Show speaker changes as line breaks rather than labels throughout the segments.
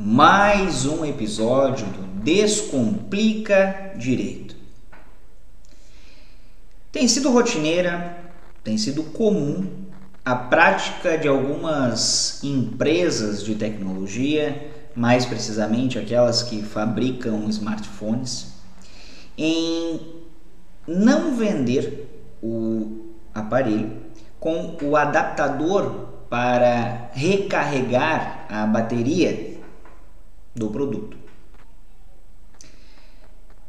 Mais um episódio do Descomplica Direito. Tem sido rotineira, tem sido comum a prática de algumas empresas de tecnologia, mais precisamente aquelas que fabricam smartphones, em não vender o aparelho com o adaptador para recarregar a bateria do produto.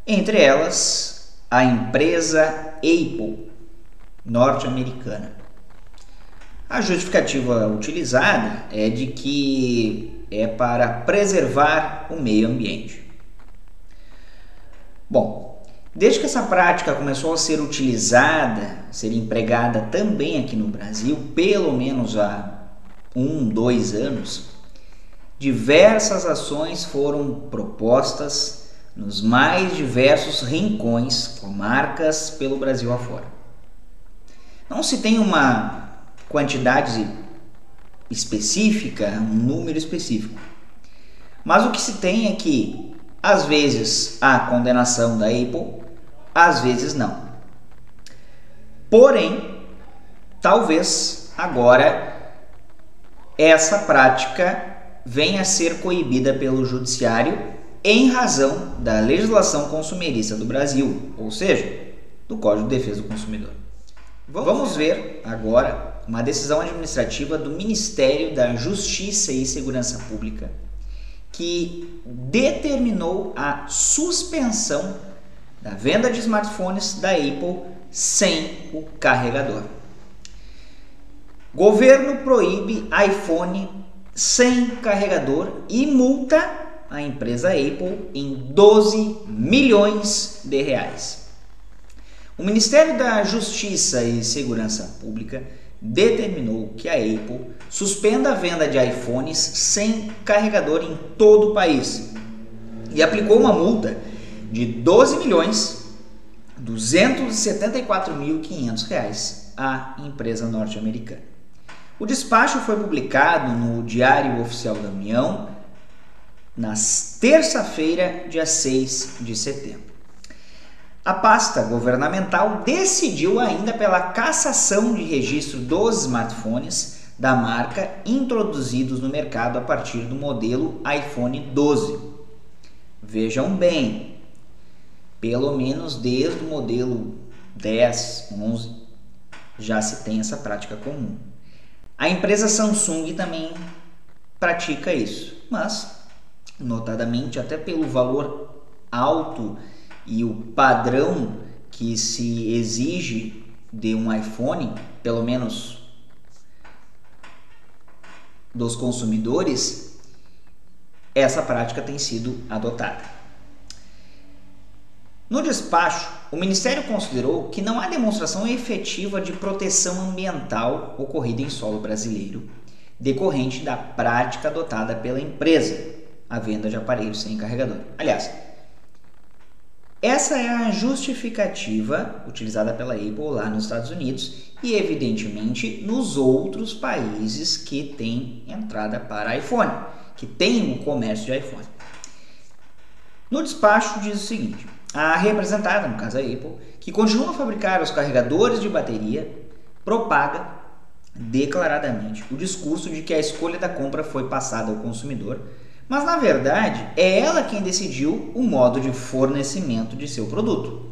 Entre elas, a empresa Apple, norte-americana. A justificativa utilizada é de que é para preservar o meio ambiente. Bom, desde que essa prática começou a ser utilizada, ser empregada também aqui no Brasil, pelo menos há um, dois anos, diversas ações foram propostas nos mais diversos rincões, comarcas pelo Brasil afora. Não se tem uma quantidade específica, um número específico. Mas o que se tem é que, às vezes, há condenação da Apple, às vezes não. Porém, talvez agora essa prática venha a ser coibida pelo judiciário em razão da legislação consumerista do Brasil, ou seja, do Código de Defesa do Consumidor. Vamos ver agora uma decisão administrativa do Ministério da Justiça e Segurança Pública que determinou a suspensão da venda de smartphones da Apple sem o carregador. Governo proíbe iPhone sem carregador e multa a empresa Apple em 12 milhões de reais. O Ministério da Justiça e Segurança Pública determinou que a Apple suspenda a venda de iPhones sem carregador em todo o país e aplicou uma multa de 12 milhões 274.500 reais à empresa norte-americana. O despacho foi publicado no Diário Oficial da União na terça-feira, dia 6 de setembro. A pasta governamental decidiu ainda pela cassação de registro dos smartphones da marca introduzidos no mercado a partir do modelo iPhone 12. Vejam bem, pelo menos desde o modelo 10, 11 já se tem essa prática comum. A empresa Samsung também pratica isso, mas notadamente até pelo valor alto e o padrão que se exige de um iPhone, pelo menos dos consumidores, essa prática tem sido adotada. No despacho, o Ministério considerou que não há demonstração efetiva de proteção ambiental ocorrida em solo brasileiro, decorrente da prática adotada pela empresa, a venda de aparelhos sem carregador. Aliás, essa é a justificativa utilizada pela Apple lá nos Estados Unidos e, evidentemente, nos outros países que têm entrada para iPhone, que têm o comércio de iPhone. No despacho diz o seguinte: a representada, no caso a Apple, que continua a fabricar os carregadores de bateria, propaga declaradamente o discurso de que a escolha da compra foi passada ao consumidor mas na verdade é ela quem decidiu o modo de fornecimento de seu produto.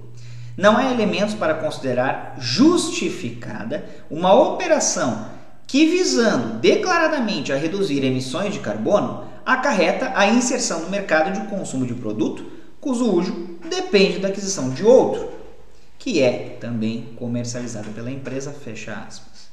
Não há elementos para considerar justificada uma operação que, visando declaradamente a reduzir emissões de carbono, acarreta a inserção no mercado de consumo de produto cujo uso depende da aquisição de outro, que é também comercializado pela empresa, fecha aspas.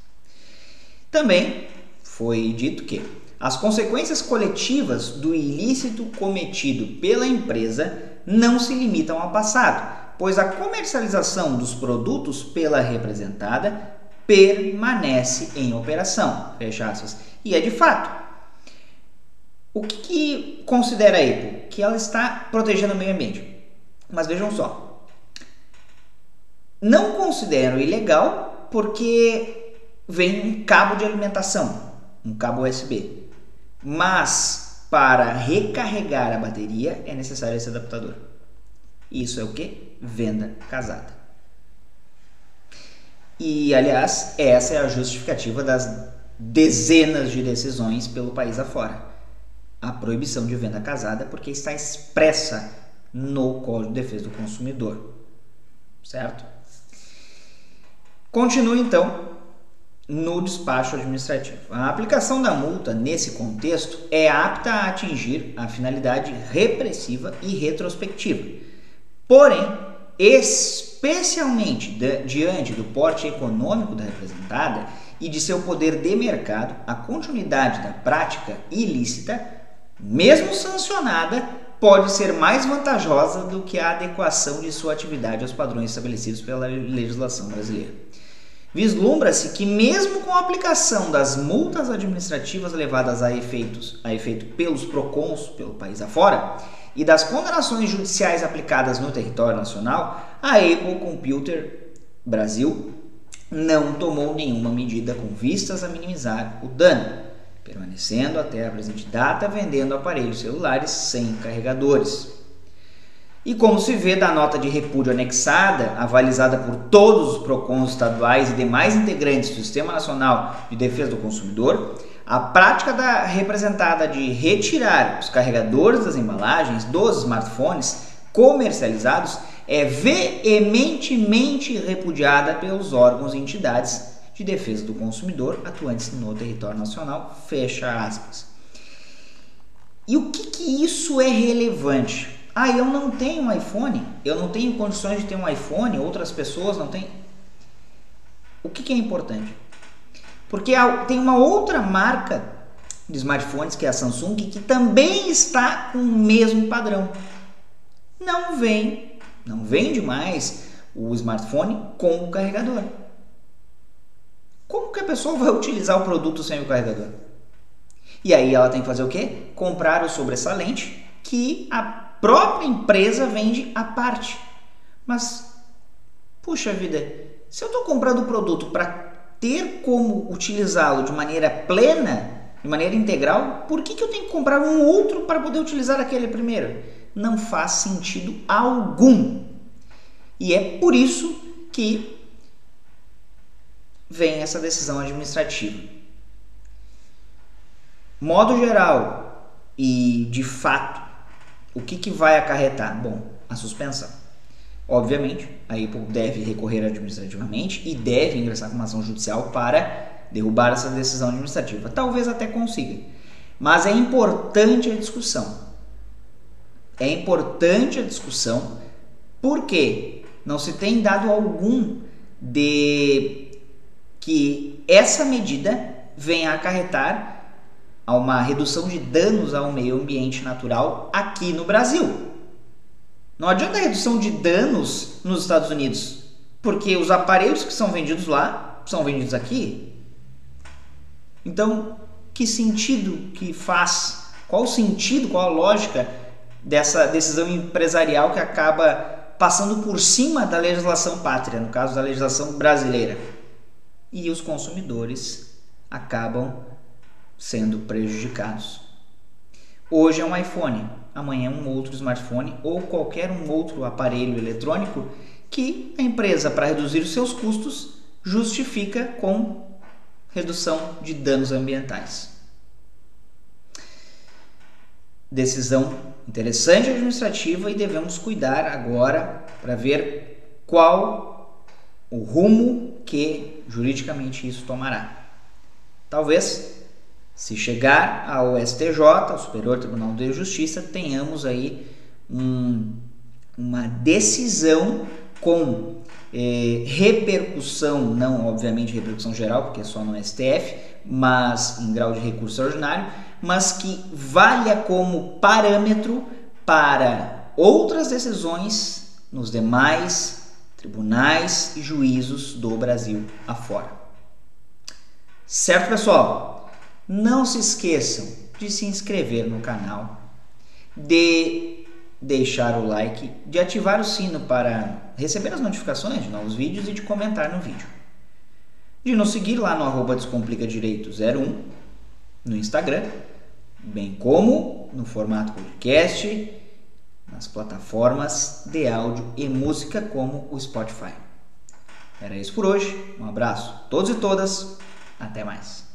Também foi dito que as consequências coletivas do ilícito cometido pela empresa não se limitam ao passado, pois a comercialização dos produtos pela representada permanece em operação. Fecha aspas. E é de fato. O que, que considera a Apple? Que ela está protegendo o meio ambiente. Mas vejam só. Não considero ilegal porque vem um cabo de alimentação, um cabo USB. Mas para recarregar a bateria é necessário esse adaptador. Isso é o que? Venda casada. E aliás, essa é a justificativa das dezenas de decisões pelo país afora a proibição de venda casada porque está expressa no Código de Defesa do Consumidor. Certo? Continue então no despacho administrativo. A aplicação da multa nesse contexto é apta a atingir a finalidade repressiva e retrospectiva. Porém, especialmente diante do porte econômico da representada e de seu poder de mercado, a continuidade da prática ilícita mesmo sancionada, pode ser mais vantajosa do que a adequação de sua atividade aos padrões estabelecidos pela legislação brasileira. Vislumbra-se que, mesmo com a aplicação das multas administrativas levadas a, efeitos, a efeito pelos PROCONs pelo país afora e das condenações judiciais aplicadas no território nacional, a Apple Computer Brasil não tomou nenhuma medida com vistas a minimizar o dano permanecendo até a presente data vendendo aparelhos celulares sem carregadores. E como se vê da nota de repúdio anexada, avalizada por todos os PROCONs estaduais e demais integrantes do Sistema Nacional de Defesa do Consumidor, a prática da representada de retirar os carregadores das embalagens dos smartphones comercializados é veementemente repudiada pelos órgãos e entidades de defesa do consumidor atuantes no território nacional, fecha aspas. E o que, que isso é relevante? Ah, eu não tenho um iPhone, eu não tenho condições de ter um iPhone, outras pessoas não têm. O que, que é importante? Porque tem uma outra marca de smartphones, que é a Samsung, que também está com o mesmo padrão. Não vem, não vende mais o smartphone com o carregador. Como que a pessoa vai utilizar o produto sem o carregador? E aí ela tem que fazer o quê? Comprar o sobressalente que a própria empresa vende à parte. Mas, puxa vida, se eu estou comprando o produto para ter como utilizá-lo de maneira plena, de maneira integral, por que, que eu tenho que comprar um outro para poder utilizar aquele primeiro? Não faz sentido algum. E é por isso que vem essa decisão administrativa. Modo geral e de fato, o que, que vai acarretar? Bom, a suspensão. Obviamente, a Apple deve recorrer administrativamente e deve ingressar com uma ação judicial para derrubar essa decisão administrativa. Talvez até consiga. Mas é importante a discussão. É importante a discussão porque não se tem dado algum de que essa medida venha a acarretar a uma redução de danos ao meio ambiente natural aqui no Brasil. Não adianta a redução de danos nos Estados Unidos, porque os aparelhos que são vendidos lá são vendidos aqui. Então, que sentido que faz? Qual o sentido, qual a lógica dessa decisão empresarial que acaba passando por cima da legislação pátria, no caso da legislação brasileira? E os consumidores acabam sendo prejudicados. Hoje é um iPhone, amanhã é um outro smartphone ou qualquer um outro aparelho eletrônico que a empresa, para reduzir os seus custos, justifica com redução de danos ambientais. Decisão interessante administrativa e devemos cuidar agora para ver qual o rumo que juridicamente isso tomará. Talvez, se chegar ao STJ, o Superior Tribunal de Justiça, tenhamos aí um, uma decisão com eh, repercussão, não obviamente repercussão geral, porque é só no STF, mas em grau de recurso ordinário, mas que valha como parâmetro para outras decisões nos demais tribunais e juízos do Brasil afora. Certo, pessoal? Não se esqueçam de se inscrever no canal, de deixar o like, de ativar o sino para receber as notificações de novos vídeos e de comentar no vídeo. De nos seguir lá no arroba descomplicadireito01 no Instagram, bem como no formato podcast, nas plataformas de áudio e música como o Spotify. Era isso por hoje. Um abraço a todos e todas. Até mais.